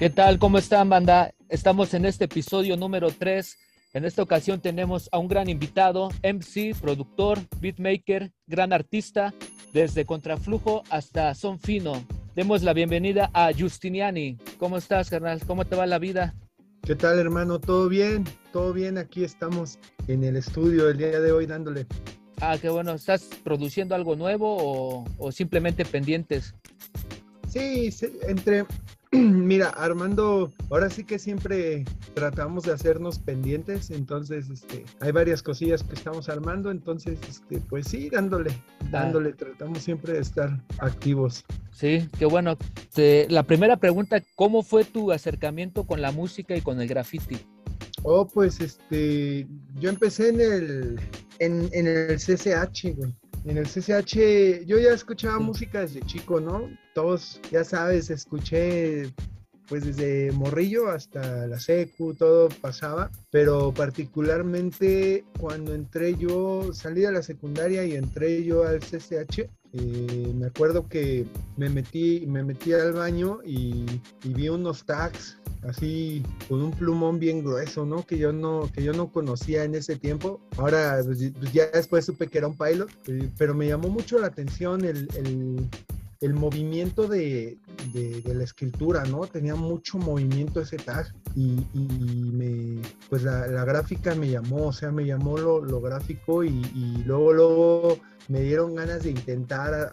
¿Qué tal? ¿Cómo están, banda? Estamos en este episodio número 3. En esta ocasión tenemos a un gran invitado, MC, productor, beatmaker, gran artista, desde Contraflujo hasta Son Fino. Demos la bienvenida a Justiniani. ¿Cómo estás, carnal? ¿Cómo te va la vida? ¿Qué tal, hermano? ¿Todo bien? ¿Todo bien? Aquí estamos en el estudio el día de hoy dándole. Ah, qué bueno. ¿Estás produciendo algo nuevo o, o simplemente pendientes? Sí, sí, entre Mira, Armando, ahora sí que siempre tratamos de hacernos pendientes, entonces este, hay varias cosillas que estamos armando, entonces este, pues sí, dándole, dándole, tratamos siempre de estar activos. Sí, qué bueno. la primera pregunta, ¿cómo fue tu acercamiento con la música y con el graffiti? Oh, pues este, yo empecé en el, en, en el CCH, güey en el CCH yo ya escuchaba música desde chico, ¿no? Todos, ya sabes, escuché pues desde morrillo hasta la secu, todo pasaba, pero particularmente cuando entré yo, salí de la secundaria y entré yo al CCH, eh, me acuerdo que me metí, me metí al baño y, y vi unos tags así con un plumón bien grueso, ¿no? Que yo no, que yo no conocía en ese tiempo. Ahora, pues, pues, ya después supe que era un pilot, eh, pero me llamó mucho la atención el, el, movimiento de, de, la escritura, ¿no? Tenía mucho movimiento ese tag y, y me, pues la, la, gráfica me llamó, o sea, me llamó lo, lo gráfico y, y luego, luego me dieron ganas de intentar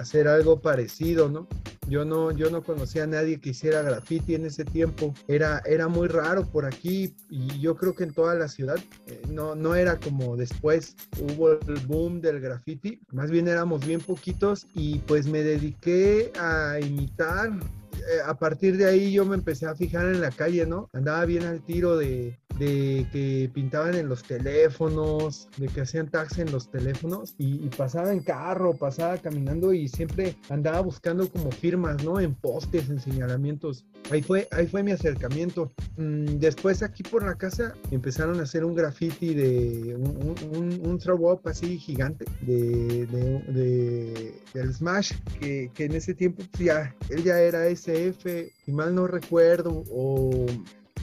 hacer algo parecido, ¿no? Yo no, yo no conocía a nadie que hiciera graffiti en ese tiempo. Era, era muy raro por aquí y yo creo que en toda la ciudad eh, no, no era como después hubo el boom del graffiti. Más bien éramos bien poquitos y pues me dediqué a imitar eh, a partir de ahí yo me empecé a fijar en la calle, ¿no? Andaba bien al tiro de, de que pintaban en los teléfonos, de que hacían taxi en los teléfonos y, pasaba en carro, pasaba caminando y siempre andaba buscando como firmas, ¿no? En postes, en señalamientos. Ahí fue, ahí fue mi acercamiento. Mm, después aquí por la casa empezaron a hacer un graffiti de un, un, throw up así gigante de, de, del Smash, que, que, en ese tiempo pues, ya, él ya era SF, y mal no recuerdo, o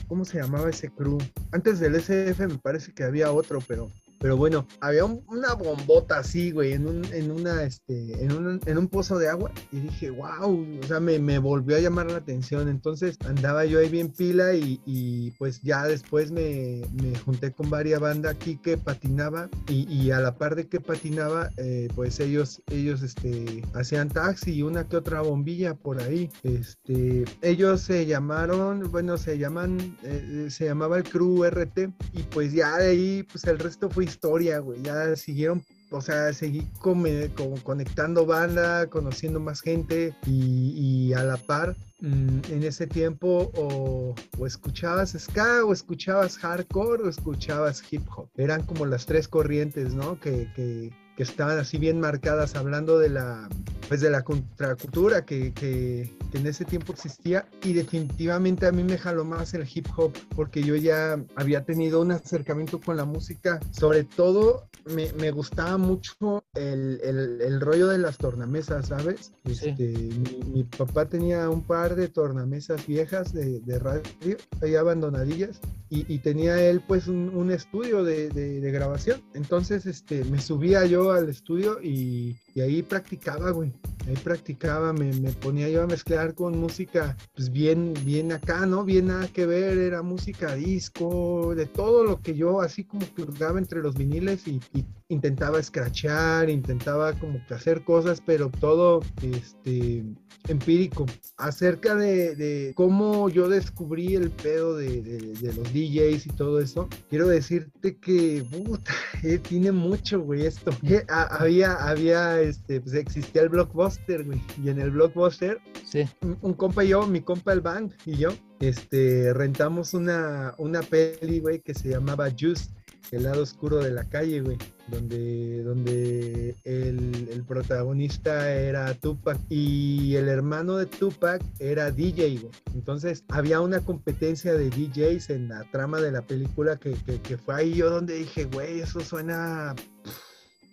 ¿cómo se llamaba ese crew? Antes del SF me parece que había otro, pero pero bueno, había una bombota así, güey, en un, en una, este, en un, en un pozo de agua. Y dije, wow, o sea, me, me, volvió a llamar la atención. Entonces andaba yo ahí bien pila y, y pues ya después me, me, junté con varias bandas aquí que patinaba. Y, y, a la par de que patinaba, eh, pues ellos, ellos, este, hacían taxi y una que otra bombilla por ahí. Este, ellos se llamaron, bueno, se llaman, eh, se llamaba el Crew RT. Y pues ya de ahí, pues el resto fue historia, güey. Ya siguieron, o sea, seguí como, conectando banda, conociendo más gente y, a la par. Mm, en ese tiempo o, escuchabas ska o escuchabas hardcore o escuchabas hip hop. Eran como las tres corrientes, ¿no? Que, que, que estaban así bien marcadas hablando de la, pues de la contracultura que, que, en ese tiempo existía y definitivamente a mí me jaló más el hip hop porque yo ya había tenido un acercamiento con la música, sobre todo me, me gustaba mucho el, el, el, rollo de las tornamesas, ¿sabes? Este, mi, mi, papá tenía un par de tornamesas viejas de, de radio, ahí abandonadillas, y, y, tenía él pues un, estudio de, de, grabación. Entonces este, me subía yo al estudio y, ahí practicaba, güey. Ahí practicaba, me, ponía yo a mezclar con música, pues bien, bien acá, ¿no? Bien nada que ver, era música disco, de todo lo que yo así como que entre los viniles y intentaba escrachear, intentaba como que hacer cosas, pero todo este empírico. Acerca de, de cómo yo descubrí el pedo de, de, de, los DJs y todo eso, quiero decirte que puta, eh, tiene mucho, güey, esto. Eh, había, había, este, pues existía el blockbuster, güey, y en el blockbuster, sí. un, un compa y yo, mi compa el band y yo, este, rentamos una, una peli, güey, que se llamaba Juice el lado oscuro de la calle, güey, donde, donde el, el, protagonista era Tupac y el hermano de Tupac era DJ, güey. Entonces había una competencia de DJs en la trama de la película que, que, que fue ahí yo donde dije, güey, eso suena,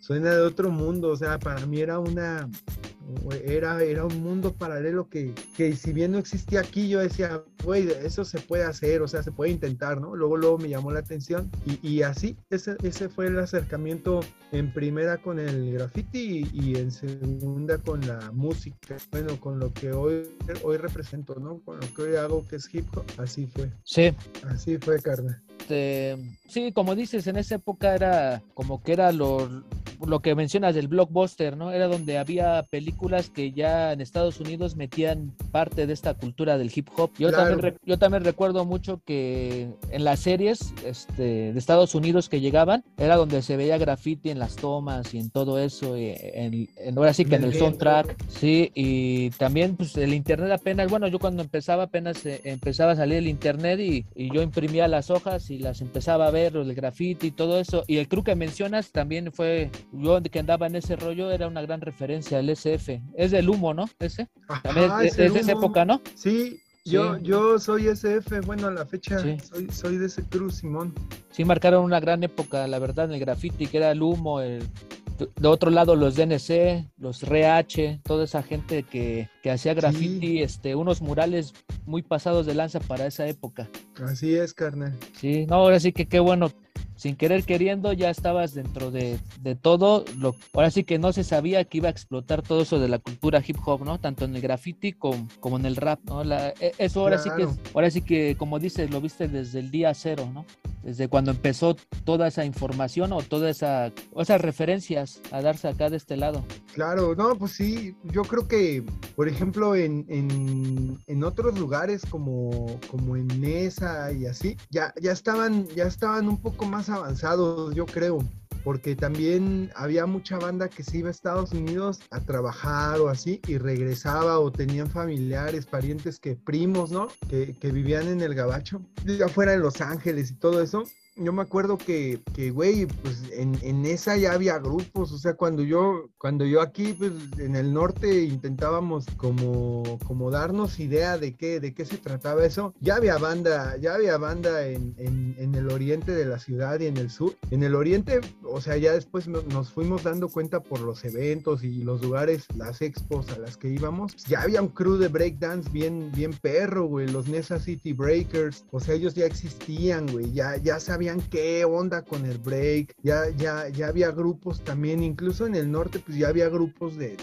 suena de otro mundo, o sea, para mí era una, era, era un mundo paralelo que, que si bien no existía aquí, yo decía, güey, eso se puede hacer, o sea, se puede intentar, ¿no? Luego, luego me llamó la atención y, y así, ese, ese fue el acercamiento en primera con el graffiti y, en segunda con la música, bueno, con lo que hoy, hoy represento, ¿no? Con lo que hoy hago que es hip hop, así fue. Sí. Así fue, carnal. Este, sí, como dices, en esa época era como que era lo, lo que mencionas del blockbuster, ¿no? Era donde había películas que ya en Estados Unidos metían parte de esta cultura del hip hop. Yo, también, yo también recuerdo mucho que en las series este, de Estados Unidos que llegaban, era donde se veía graffiti en las tomas y en todo eso, y en, ahora sí que en el soundtrack, sí, y también pues el internet apenas, bueno, yo cuando empezaba apenas eh, empezaba a salir el internet y, y yo imprimía las hojas y las empezaba a ver, el graffiti y todo eso. Y el crew que mencionas también fue, yo que andaba en ese rollo, era una gran referencia, el SF. Es del humo, ¿no? Ese. También es, de esa época, ¿no? Sí, Yo, yo soy SF, bueno, a la fecha soy, soy de ese crew, Simón. Sí, marcaron una gran época, la verdad, en el graffiti, que era el humo, el, de otro lado los DNC, los RH, toda esa gente que, que hacía graffiti, este, unos murales muy pasados de lanza para esa época. Así es, carnal. Sí, no, ahora sí que qué bueno sin querer queriendo ya estabas dentro de, de, todo. Lo, ahora sí que no se sabía que iba a explotar todo eso de la cultura hip hop, ¿no? Tanto en el graffiti como, como en el rap, ¿no? La, e, eso ahora sí que, ahora sí que, como dices, lo viste desde el día cero, ¿no? Desde cuando empezó toda esa información o todas esa, esas referencias a darse acá de este lado. Claro, no, pues sí, yo creo que, por ejemplo, en, en, otros lugares como, en Mesa y así, ya, ya, estaban, ya estaban un poco más avanzados, yo creo, porque también había mucha banda que se iba a Estados Unidos a trabajar o así y regresaba o tenían familiares, parientes que primos, ¿no? Que, que vivían en el Gabacho, afuera en Los Ángeles y todo eso yo me acuerdo que, que güey, pues en, en, esa ya había grupos, o sea, cuando yo, cuando yo aquí, pues en el norte intentábamos como, como darnos idea de qué, de qué se trataba eso, ya había banda, ya había banda en, en, el oriente de la ciudad y en el sur. En el oriente, o sea, ya después nos fuimos dando cuenta por los eventos y los lugares, las expos a las que íbamos, ya había un crew de breakdance bien, bien perro, güey, los Nesa City Breakers, o sea, ellos ya existían, güey, ya, ya sabían qué onda con el break, ya, ya, ya había grupos también, incluso en el norte, pues ya había grupos de,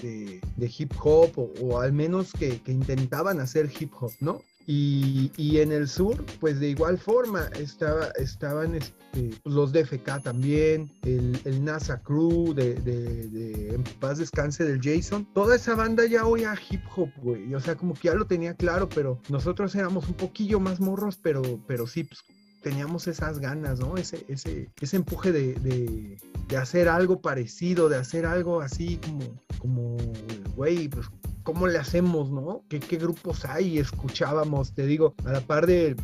de, hip hop o, al menos que, intentaban hacer hip hop, ¿no? Y, y, en el sur, pues de igual forma, estaba, estaban este, pues, los DFK también, el, el NASA Crew de, En paz descanse del Jason. Toda esa banda ya oía hip hop, güey. O sea, como que ya lo tenía claro, pero nosotros éramos un poquillo más morros, pero, pero sí, pues teníamos esas ganas, ¿no? Ese, ese, ese empuje de, de, hacer algo parecido, de hacer algo así como, como, güey, pues, ¿cómo le hacemos, no? ¿Qué, qué grupos hay? Escuchábamos, te digo, a la par de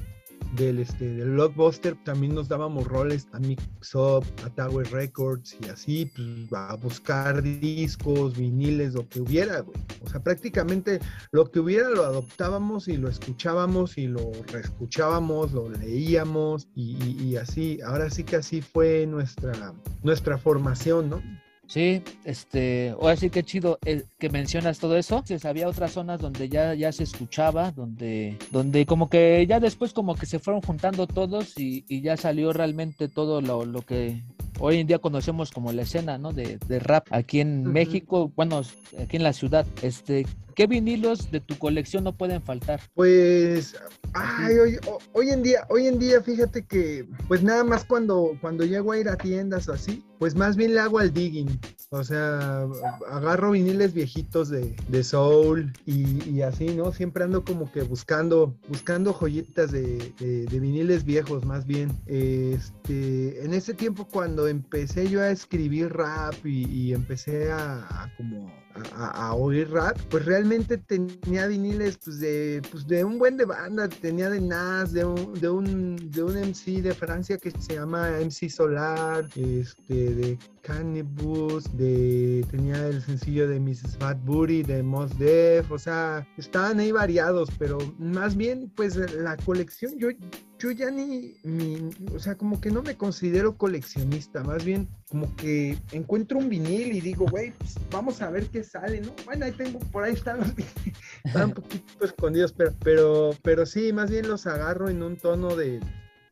del, este, del Blockbuster también nos dábamos roles a Mixup, a Tower Records y así, pues, a buscar discos, viniles, lo que hubiera, güey. O sea, prácticamente lo que hubiera lo adoptábamos y lo escuchábamos y lo reescuchábamos, lo leíamos y, y así. Ahora sí que así fue nuestra, nuestra formación, ¿no? Sí, este, ahora sí que chido eh, que mencionas todo eso. Pues, había otras zonas donde ya, ya se escuchaba, donde, donde como que ya después como que se fueron juntando todos y, y ya salió realmente todo lo, lo, que hoy en día conocemos como la escena, ¿no? De, de rap aquí en uh -huh. México, bueno, aquí en la ciudad. Este, ¿Qué vinilos de tu colección no pueden faltar? Pues, ay, hoy, hoy, en día, hoy en día, fíjate que, pues nada más cuando, cuando llego a ir a tiendas o así, pues más bien le hago al digging. O sea, agarro viniles viejitos de, de soul y, así, ¿no? Siempre ando como que buscando, buscando joyitas de, de, viniles viejos, más bien. Este, en ese tiempo cuando empecé yo a escribir rap y, empecé a como a, a, oír rap, pues realmente tenía viniles pues de, pues de un buen de banda, tenía de Nas, de un, de un, de un MC de Francia que se llama MC Solar, este, de Cannibus, de tenía el sencillo de Mrs. Fat Booty, de Mos Def, o sea, estaban ahí variados, pero más bien, pues la colección, yo, yo ya ni, o sea, como que no me considero coleccionista, más bien como que encuentro un vinil y digo, güey, pues vamos a ver qué sale, ¿no? Bueno, ahí tengo, por ahí están los están un poquito escondidos, pero, pero, pero sí, más bien los agarro en un tono de,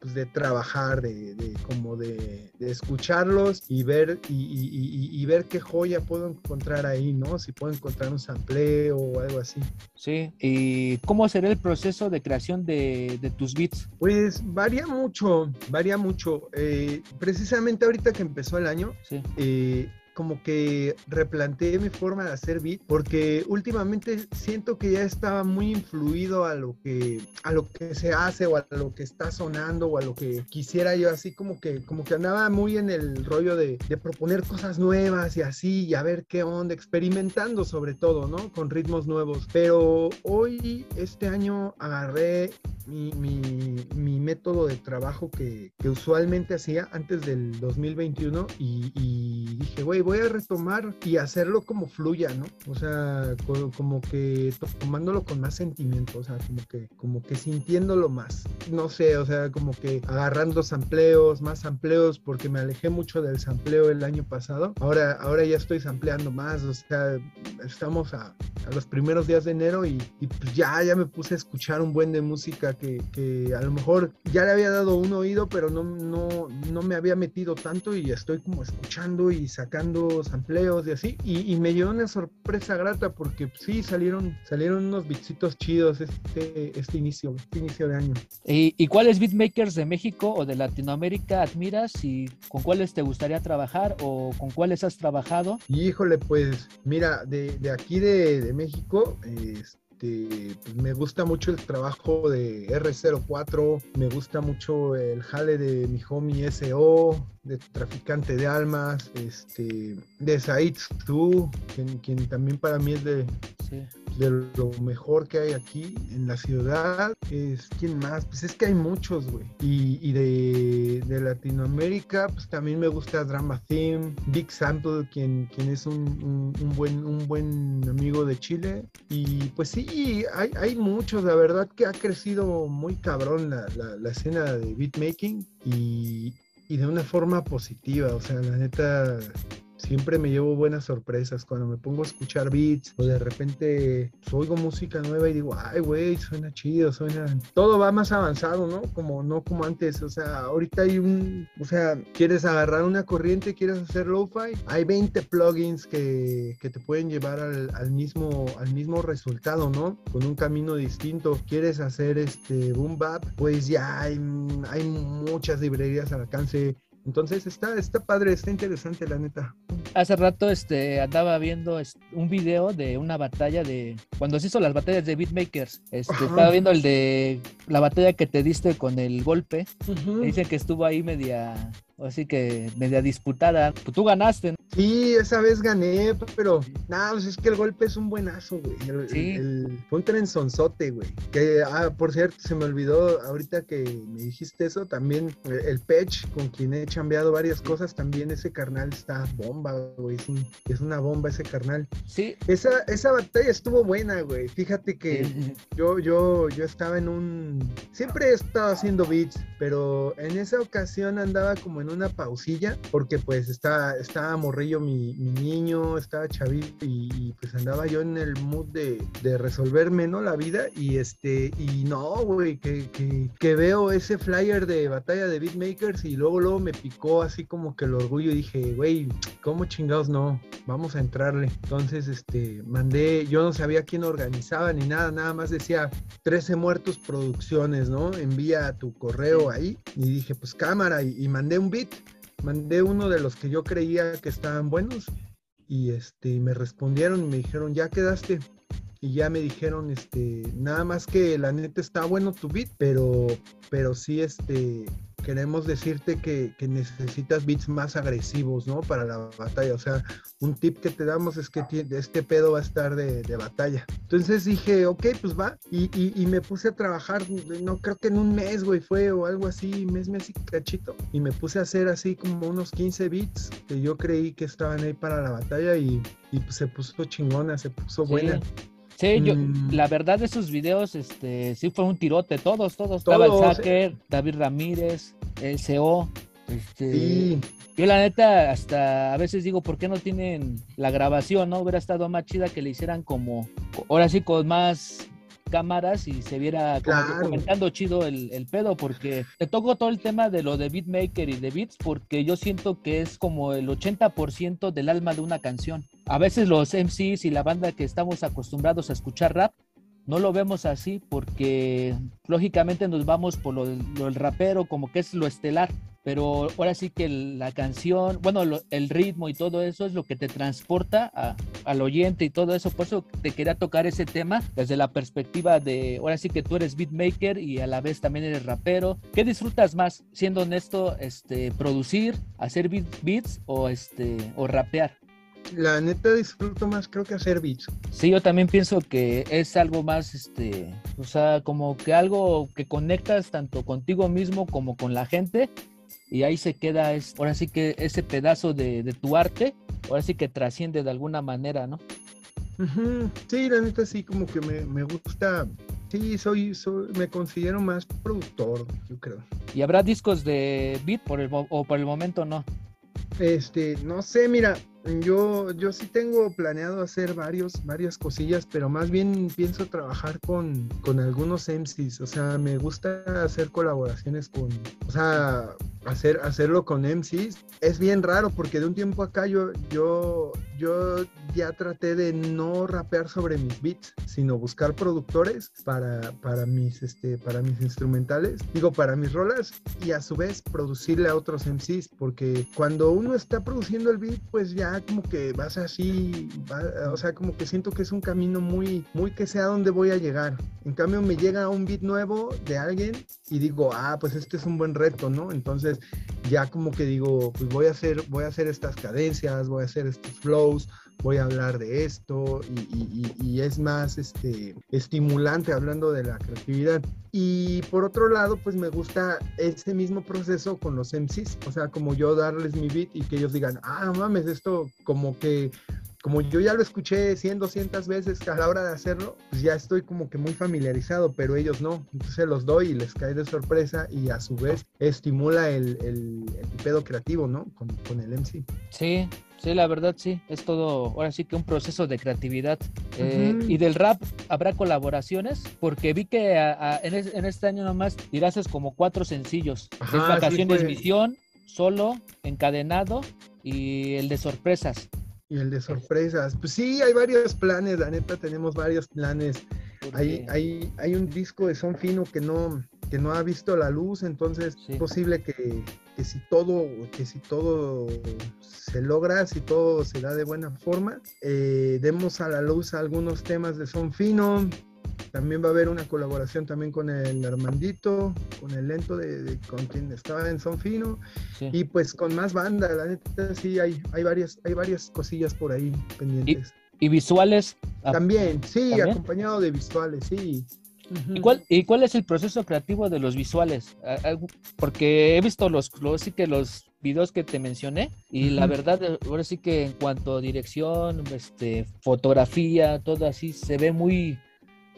pues, de trabajar, de, como de, escucharlos y ver y, ver qué joya puedo encontrar ahí, ¿no? Si puedo encontrar un sampleo o algo así. Sí, ¿y cómo será el proceso de creación de, tus beats? Pues varía mucho, varía mucho. Eh, precisamente ahorita que empezó el año, sí. Eh, como que replanteé mi forma de hacer beat porque últimamente siento que ya estaba muy influido a lo que a lo que se hace o a lo que está sonando o a lo que quisiera yo así como que como que andaba muy en el rollo de, proponer cosas nuevas y así y a ver qué onda experimentando sobre todo no con ritmos nuevos. Pero hoy este año agarré mi, mi, mi método de trabajo que, que, usualmente hacía antes del 2021 y, y dije, güey, voy a retomar y hacerlo como fluya, ¿no? O sea, como que tomándolo con más sentimiento, o sea, como que, como que sintiéndolo más. No sé, o sea, como que agarrando sampleos, más sampleos, porque me alejé mucho del sampleo el año pasado. Ahora, ahora ya estoy sampleando más, o sea, estamos a, los primeros días de enero y, pues ya, ya me puse a escuchar un buen de música que, a lo mejor ya le había dado un oído, pero no, no, no me había metido tanto y estoy como escuchando y sacando sampleos y así. Y, me dio una sorpresa grata porque sí salieron, salieron unos bitsitos chidos este, este inicio, este inicio de año. ¿Y, ¿Y cuáles beatmakers de México o de Latinoamérica admiras y con cuáles te gustaría trabajar o con cuáles has trabajado? Híjole, pues mira, de, de aquí de, de México, este este, pues, me gusta mucho el trabajo de R04, me gusta mucho el jale de mi homie SO, de Traficante de Almas, este, de Said Stu, quien, también para mí es de, de lo mejor que hay aquí en la ciudad. Es, ¿Quién más? Pues es que hay muchos, güey. Y, de, de, Latinoamérica, pues también me gusta Drama Theme, Big Sample, quien, quien es un, un, buen, un buen amigo de Chile. Y pues sí, hay, hay muchos, la verdad que ha crecido muy cabrón la, la, la escena de beatmaking y, y de una forma positiva, o sea, la neta, siempre me llevo buenas sorpresas cuando me pongo a escuchar beats o de repente oigo música nueva y digo, ay, güey, suena chido, suena... Todo va más avanzado, ¿no? Como no como antes, o sea, ahorita hay un, o sea, quieres agarrar una corriente, quieres hacer lo-fi, hay 20 plugins que, que te pueden llevar al, al, mismo, al mismo resultado, ¿no? Con un camino distinto. Quieres hacer este boom bap, pues ya hay, hay muchas librerías al alcance entonces está, está padre, está interesante la neta. Hace rato este, andaba viendo un video de una batalla de cuando se hizo las batallas de beatmakers. Este, estaba viendo el de la batalla que te diste con el golpe. Dicen que estuvo ahí media Así que media disputada. Pues tú ganaste. Sí, esa vez gané, pero nada, pues es que el golpe es un buenazo, güey. sí. fue un trenzonzote, güey. Que, ah, por cierto, se me olvidó ahorita que me dijiste eso, también el Pech, con quien he cambiado varias cosas, también ese carnal está bomba, güey. Es, una bomba ese carnal. Sí. Esa, esa batalla estuvo buena, güey. Fíjate que yo, yo, yo estaba en un... Siempre he estado haciendo beats, pero en esa ocasión andaba como en una pausilla porque pues estaba, estaba morrillo mi, niño, estaba chavito y, pues andaba yo en el mood de, de, resolverme, ¿no? La vida y este, y no, güey, que, que, veo ese flyer de batalla de beatmakers y luego, luego me picó así como que el orgullo y dije, güey, ¿cómo chingados no? Vamos a entrarle. Entonces, este, mandé, yo no sabía quién organizaba ni nada, nada más decía 13 muertos producciones, ¿no? Envía tu correo ahí y dije, pues cámara y, y mandé un mandé uno de los que yo creía que estaban buenos y este me respondieron y me dijeron, "Ya quedaste." Y ya me dijeron, este, nada más que la neta está bueno tu beat, pero pero sí este queremos decirte que, que, necesitas beats más agresivos, ¿no? Para la batalla. O sea, un tip que te damos es que este pedo va a estar de, de batalla. Entonces dije, ok, pues va. Y, y, y, me puse a trabajar, no creo que en un mes, güey, fue o algo así, mes, mes y cachito. Y me puse a hacer así como unos 15 beats que yo creí que estaban ahí para la batalla y, y pues se puso chingona, se puso buena. Sí, yo, mm. la verdad de esos videos, este, sí fue un tirote, todos, todos. Estaba el Sacker, David Ramírez, el CO, este, sí. Yo la neta hasta a veces digo, ¿por qué no tienen la grabación? ¿No? Hubiera estado más chida que le hicieran como, ahora sí, con más cámaras y se viera como comentando chido el, el, pedo, porque te toco todo el tema de lo de beatmaker y de beats, porque yo siento que es como el 80% del alma de una canción. A veces los MCs y la banda que estamos acostumbrados a escuchar rap, no lo vemos así porque lógicamente nos vamos por lo, lo el rapero, como que es lo estelar pero ahora sí que la canción, bueno, el ritmo y todo eso es lo que te transporta al oyente y todo eso. Por eso te quería tocar ese tema desde la perspectiva de, ahora sí que tú eres beatmaker y a la vez también eres rapero. ¿Qué disfrutas más, siendo honesto, este, producir, hacer beats o, este, o rapear? La neta disfruto más creo que hacer beats. Sí, yo también pienso que es algo más, este, o sea, como que algo que conectas tanto contigo mismo como con la gente y ahí se queda, es, ahora sí que ese pedazo de, tu arte, ahora sí que trasciende de alguna manera, ¿no? Sí, la neta sí, como que me, gusta, sí, soy, soy, me considero más productor, yo creo. ¿Y habrá discos de beat por el, o por el momento no? Este, no sé, mira, yo, yo sí tengo planeado hacer varios, varias cosillas, pero más bien pienso trabajar con, con algunos MCs. O sea, me gusta hacer colaboraciones con, o sea, hacer, hacerlo con MCs. Es bien raro porque de un tiempo acá yo, yo, yo ya traté de no rapear sobre mis beats, sino buscar productores para, para, mis, este, para mis instrumentales, digo, para mis rolas y a su vez producirle a otros MCs, porque cuando uno está produciendo el beat, pues ya como que vas así, o sea, como que siento que es un camino muy, muy que sé a dónde voy a llegar. En cambio, me llega un beat nuevo de alguien y digo, ah, pues este es un buen reto, ¿no? Entonces, ya como que digo, pues voy a hacer, voy a hacer estas cadencias, voy a hacer estos flows, voy a hablar de esto y, es más este, estimulante hablando de la creatividad. Y por otro lado, pues me gusta ese mismo proceso con los MCs, o sea, como yo darles mi beat y que ellos digan, ah, mames, esto como que como yo ya lo escuché 100, 200 veces a la hora de hacerlo, pues ya estoy como que muy familiarizado, pero ellos no. Entonces se los doy y les cae de sorpresa y a su vez estimula el, el, pedo creativo, ¿no? Con, con, el MC. Sí, sí, la verdad sí. Es todo, ahora sí que un proceso de creatividad. Eh, y del rap, ¿habrá colaboraciones? Porque vi que en, este año nomás tiraste como cuatro sencillos. Vacaciones Visión, Solo, Encadenado y el de Sorpresas. Y el de sorpresas. Pues sí, hay varios planes, la neta, tenemos varios planes. Hay, hay, hay un disco de Son Fino que no, que no ha visto la luz, entonces es posible que, que, si todo, que si todo se logra, si todo se da de buena forma, eh, demos a la luz algunos temas de Son Fino, también va a haber una colaboración también con el Armandito, con el Lento, de, con quien estaba en Son Fino, y pues con más banda, la neta sí, hay, hay, varias, hay varias cosillas por ahí pendientes. ¿Y, visuales? Ah, también, sí, acompañado de visuales, sí. ¿Y cuál, ¿Y cuál es el proceso creativo de los visuales? Porque he visto los, los sí que los videos que te mencioné y la verdad ahora sí que en cuanto a dirección, este, fotografía, todo así se ve muy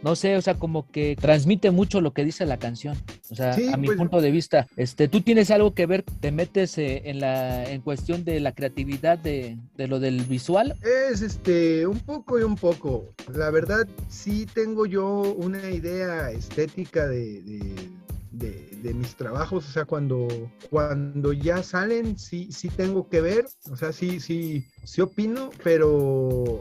no sé, o sea, como que transmite mucho lo que dice la canción. O sea, a mi pues, punto de vista, este, tú tienes algo que ver, te metes eh, en la en cuestión de la creatividad de, lo del visual. Es este un poco y un poco. La verdad, sí tengo yo una idea estética de, de mis trabajos, o sea, cuando, cuando ya salen, sí, sí tengo que ver, o sea, sí, sí, sí opino, pero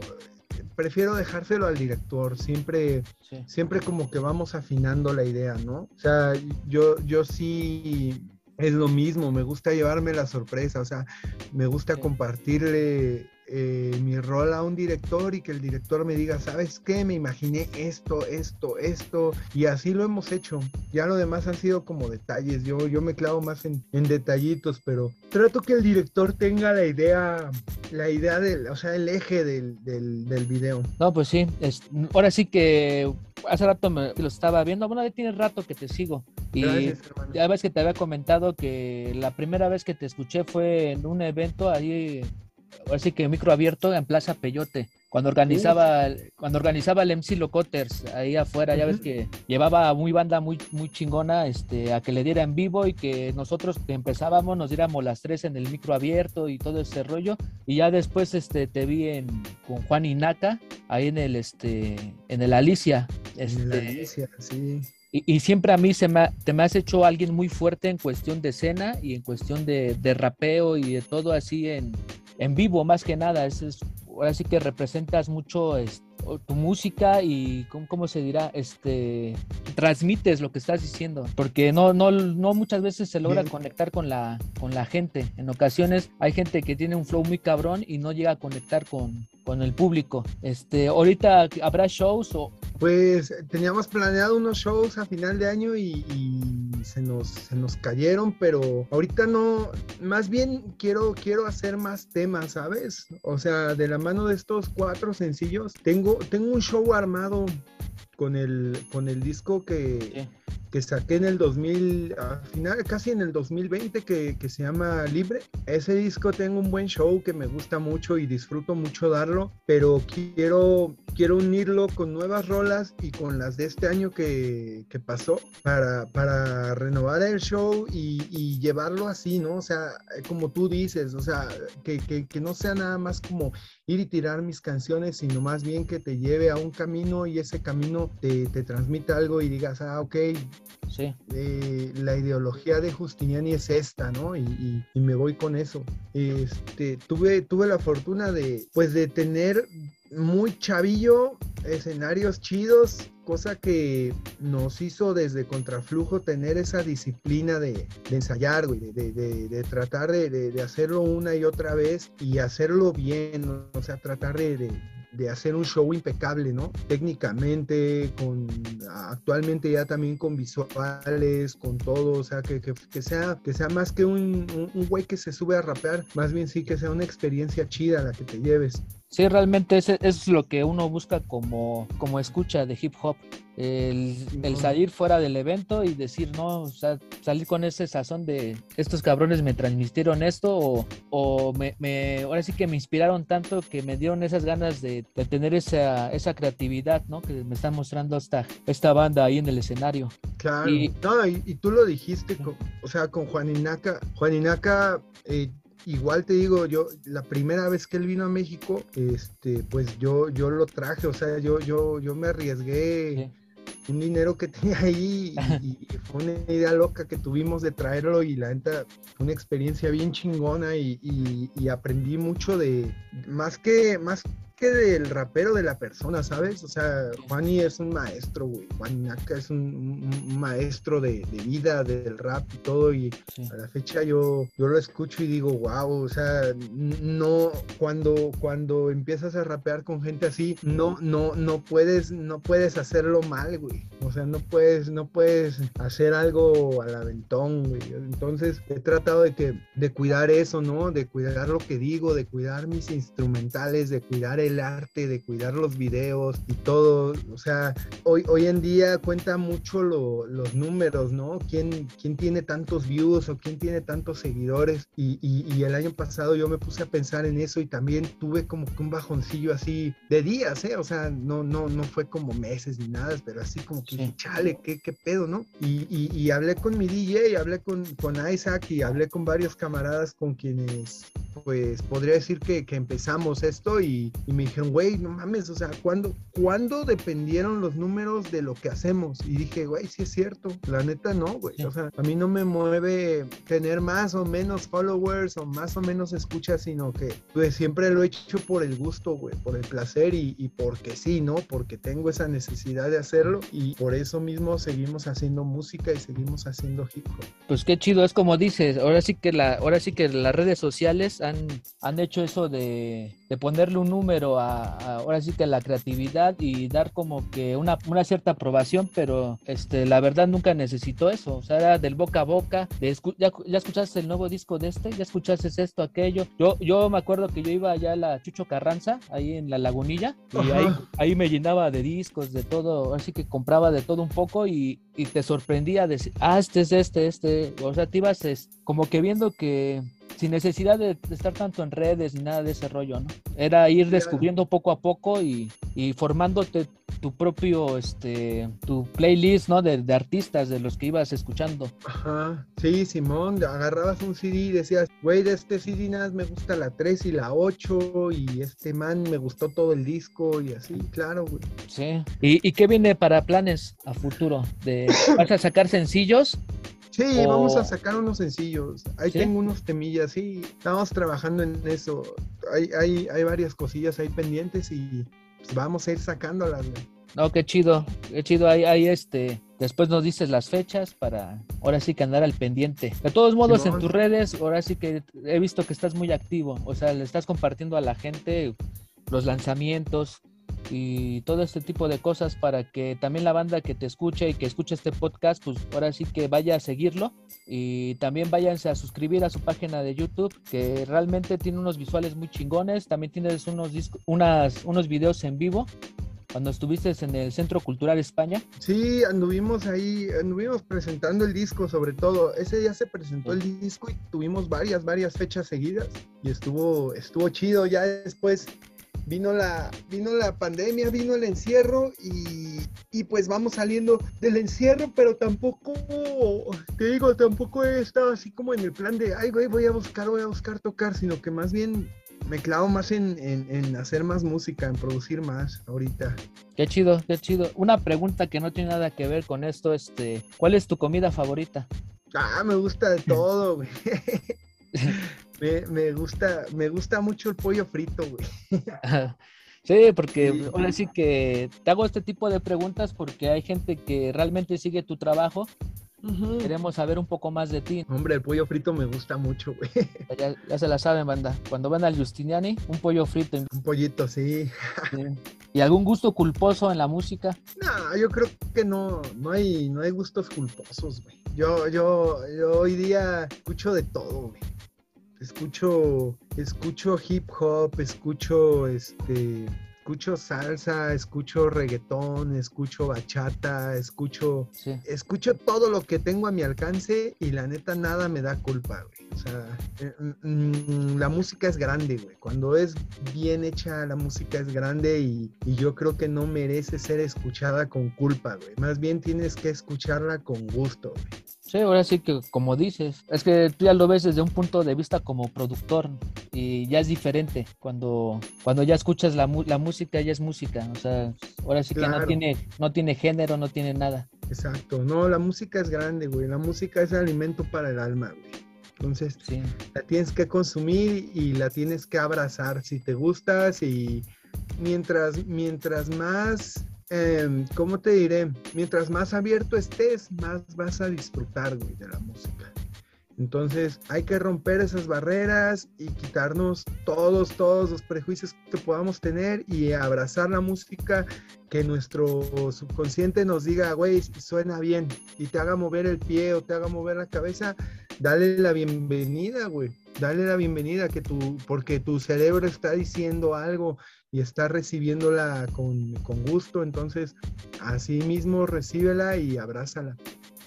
prefiero dejárselo al director, siempre, siempre como que vamos afinando la idea, ¿no? O sea, yo, yo sí es lo mismo, me gusta llevarme la sorpresa, o sea, me gusta compartirle eh, mi rol a un director y que el director me diga, ¿sabes qué? Me imaginé esto, esto, esto, y así lo hemos hecho. Ya lo demás han sido como detalles, yo, yo me clavo más en, en detallitos, pero trato que el director tenga la idea, la idea del, o sea, el eje del, del, del video. No, pues sí, es, ahora sí que hace rato me lo estaba viendo, bueno, ya tiene rato que te sigo. Y Gracias, ya ves que te había comentado que la primera vez que te escuché fue en un evento ahí, así que micro abierto en Plaza Peyote. Cuando organizaba, cuando organizaba el MC Locoters ahí afuera, ya ves que llevaba muy banda muy, muy chingona este, a que le diera en vivo y que nosotros que empezábamos nos diéramos las tres en el micro abierto y todo ese rollo. Y ya después este, te vi en, con Juan Inaca ahí en el, este, en el Alicia. En Este, Alicia, sí. y, y siempre a mí se me, ha- te me has hecho alguien muy fuerte en cuestión de escena y en cuestión de, de rapeo y de todo así en, en vivo, más que nada. Es, es- ahora sí que representas mucho es- tu música y, ¿cómo, cómo se dirá? Este, transmites lo que estás diciendo, porque no, no, no muchas veces se logra Bien. conectar con la, con la gente. En ocasiones hay gente que tiene un flow muy cabrón y no llega a conectar con, con el público. Este, ahorita habrá shows o, Pues teníamos planeado unos shows a final de año y, y se, nos, se nos cayeron, pero ahorita no, más bien quiero, quiero hacer más temas, ¿sabes? O sea, de la mano de estos cuatro sencillos, tengo, tengo un show armado con el, con el disco que. Que saqué en el 2000, al final, casi en el 2020, que, que se llama Libre. Ese disco tengo un buen show que me gusta mucho y disfruto mucho darlo, pero quiero, quiero unirlo con nuevas rolas y con las de este año que, que pasó para, para renovar el show y, y llevarlo así, ¿no? O sea, como tú dices, o sea, que, que, que no sea nada más como ir y tirar mis canciones, sino más bien que te lleve a un camino y ese camino te, te transmita algo y digas, ah, ok, sí. eh, la ideología de Justiniani es esta, ¿no? Y, y- y me voy con eso. Este, tuve, tuve la fortuna de, pues, de tener muy chavillo, escenarios chidos, cosa que nos hizo desde Contraflujo tener esa disciplina de, de ensayar, güey, de, de- de- de tratar de hacerlo una y otra vez y hacerlo bien, ¿no? o sea, tratar de, de- hacer un show impecable, ¿no? Técnicamente, con actualmente ya también con visuales, con todo, o sea, que, que- que sea, que sea más que un, un- un güey que se sube a rapear, más bien sí que sea una experiencia chida la que te lleves. Sí, realmente eso es lo que uno busca como, como escucha de hip hop. El, salir fuera del evento y decir, no, o sea, salir con ese sazón de estos cabrones me transmitieron esto o, o me, me- ahora sí que me inspiraron tanto que me dieron esas ganas de, de tener esa, esa creatividad, ¿no? Que me está mostrando esta, esta banda ahí en el escenario. Claro. Y- No, y, y tú lo dijiste, con- o sea, con Juan Inaca. Juan Inaca, eh, igual te digo, yo, la primera vez que él vino a México, este, pues yo, yo lo traje, o sea, yo, yo, yo me arriesgué un dinero que tenía ahí y, y fue una idea loca que tuvimos de traerlo y la neta fue una experiencia bien chingona y, y- y aprendí mucho de, más que, más que del rapero de la persona, ¿sabes? O sea, Juani es un maestro, güey. Juan Naka es un, maestro de, de vida, del rap y todo. Y Sí. a la fecha yo, yo lo escucho y digo, wow, o sea, no, cuando, cuando empiezas a rapear con gente así, no, no, no puedes, no puedes hacerlo mal, güey. O sea, no puedes, no puedes hacer algo al aventón, güey. Entonces he tratado de que, de cuidar eso, ¿no? De cuidar lo que digo, de cuidar mis instrumentales, de cuidar el arte, de cuidar los videos y todo. O sea, hoy, hoy en día cuenta mucho lo- los números, ¿no? ¿Quién, ¿Quién tiene tantos views o quién tiene tantos seguidores? Y, y- y el año pasado yo me puse a pensar en eso y también tuve como que un bajoncillo así de días, ¿eh? O sea, no, no, no fue como meses ni nada, pero así como que, Sí. chale, ¿qué, qué pedo, no? Y, y- y hablé con mi DJ, hablé con, con Isaac y hablé con varios camaradas con quienes, pues, podría decir que, que empezamos esto y, y me dijeron, güey, no mames, o sea, ¿cuándo, ¿cuándo dependieron los números de lo que hacemos? Y dije, güey, sí es cierto, la neta no, güey, o sea, a mí no me mueve tener más o menos followers o más o menos escuchas, sino que, pues, siempre lo he hecho por el gusto, güey, por el placer y, y porque sí, ¿no? Porque tengo esa necesidad de hacerlo y por eso mismo seguimos haciendo música y seguimos haciendo hip hop. Pues qué chido, es como dices, ahora sí que la, ahora sí que las redes sociales han, han hecho eso de, de ponerle un número a, ahora sí que a la creatividad y dar como que una, una cierta aprobación, pero este, la verdad nunca necesitó eso. O sea, era del boca a boca, de ya, ya escuchaste el nuevo disco de este, ya escuchaste esto, aquello. Yo, yo me acuerdo que yo iba allá a la Chucho Carranza, ahí en la lagunilla, y ahí, ahí me llenaba de discos, de todo, así que compraba de todo un poco y, y te sorprendía decir, ah, este es este, este, o sea, te ibas es, como que viendo que sin necesidad de, estar tanto en redes ni nada de ese rollo, ¿no? Era ir descubriendo poco a poco y, y formándote tu propio, este, tu playlist, ¿no? De, de, artistas, de los que ibas escuchando. Ajá, sí, Simón, agarrabas un CD y decías, güey, de este CD nada me gusta la 3 y la 8 y este man me gustó todo el disco y así, claro, güey. Sí, ¿y, y qué viene para planes a futuro? De, ¿Vas a sacar sencillos? Sí, vamos a sacar unos sencillos. Ahí tengo unos temillas, sí. Estamos trabajando en eso. Hay, hay, hay varias cosillas ahí pendientes y pues, vamos a ir sacándolas, güey. No, qué chido, qué chido. Ahí, ahí este, después nos dices las fechas para ahora sí que andar al pendiente. De todos modos, en tus redes, ahora sí que he visto que estás muy activo. O sea, le estás compartiendo a la gente los lanzamientos, y todo este tipo de cosas para que también la banda que te escuche y que escuche este podcast, pues ahora sí que vaya a seguirlo y también váyanse a suscribir a su página de YouTube que realmente tiene unos visuales muy chingones, también tienes unos, unos videos en vivo cuando estuviste en el Centro Cultural España. Sí, anduvimos ahí, anduvimos presentando el disco sobre todo. Ese día se presentó el disco y tuvimos varias, varias fechas seguidas y estuvo, estuvo chido. Ya después vino la, vino la pandemia, vino el encierro y, y, pues vamos saliendo del encierro, pero tampoco, te digo, tampoco he estado así como en el plan de, ay, güey, voy a buscar, voy a buscar tocar, sino que más bien me clavo más en, en, en, hacer más música, en producir más ahorita. Qué chido, qué chido. Una pregunta que no tiene nada que ver con esto, este, ¿cuál es tu comida favorita? Ah, me gusta de todo, güey. Me, gusta, me gusta mucho el pollo frito, güey. Sí, porque ahora sí que te hago este tipo de preguntas porque hay gente que realmente sigue tu trabajo. Queremos saber un poco más de ti. Hombre, el pollo frito me gusta mucho, güey. Ya, se la saben, banda. Cuando van al Justiniani, un pollo frito. Un pollito, sí. ¿Y algún gusto culposo en la música? No, yo creo que no, no hay, no hay gustos culposos, güey. Yo, yo, yo hoy día escucho de todo, güey escucho, escucho hip hop, escucho este, escucho salsa, escucho reggaetón, escucho bachata, escucho, escucho todo lo que tengo a mi alcance y la neta nada me da culpa, güey. O sea, eh, mm, mm, la música es grande, güey. Cuando es bien hecha, la música es grande y, y yo creo que no merece ser escuchada con culpa, güey. Más bien tienes que escucharla con gusto, güey. Sí, ahora sí que como dices, es que tú ya lo ves desde un punto de vista como productor y ya es diferente cuando, cuando ya escuchas la, la música, ya es música, o sea, ahora sí que no tiene, no tiene género, no tiene nada. Exacto, no, la música es grande, güey, la música es alimento para el alma, güey. Entonces, la tienes que consumir y la tienes que abrazar si te gustas y mientras, mientras más Em, ¿cómo te diré? Mientras más abierto estés, más vas a disfrutar, güey, de la música. Entonces hay que romper esas barreras y quitarnos todos, todos los prejuicios que podamos tener y abrazar la música que nuestro subconsciente nos diga, güey, suena bien y te haga mover el pie o te haga mover la cabeza, dale la bienvenida, güey. Dale la bienvenida que tu, porque tu cerebro está diciendo algo y está recibiéndola con, con gusto, entonces así mismo recíbela y abrázala.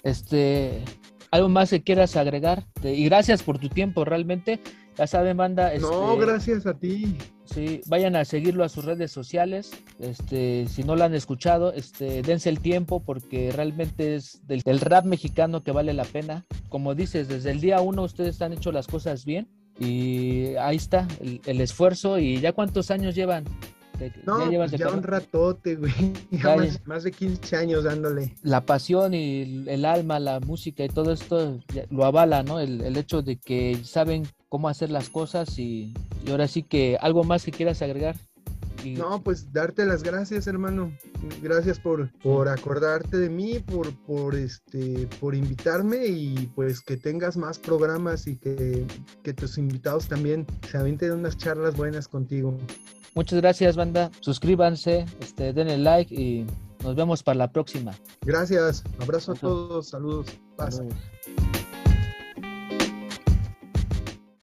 Este, algo más que quieras agregar y gracias por tu tiempo realmente. Ya saben, banda. no, este, gracias a ti. Sí, vayan a seguirlo a sus redes sociales. Este, si no lo han escuchado, este, dense el tiempo porque realmente es del, rap mexicano que vale la pena. Como dices, desde el día uno ustedes han hecho las cosas bien y ahí está el, esfuerzo. ¿Y ya cuántos años llevan? No, ya, pues un ratote, güey. más, de 15 años dándole. La pasión y el alma, la música y todo esto lo avala, ¿no? El, hecho de que saben cómo hacer las cosas y, y ahora sí que algo más que quieras agregar. No, pues darte las gracias, hermano. Gracias por, por acordarte de mí, por, por, este, por invitarme y pues que tengas más programas y que, que tus invitados también se avienten unas charlas buenas contigo. Muchas gracias, banda. Suscríbanse, este, denle like y nos vemos para la próxima. Gracias. Abrazo a todos. Saludos. Paz.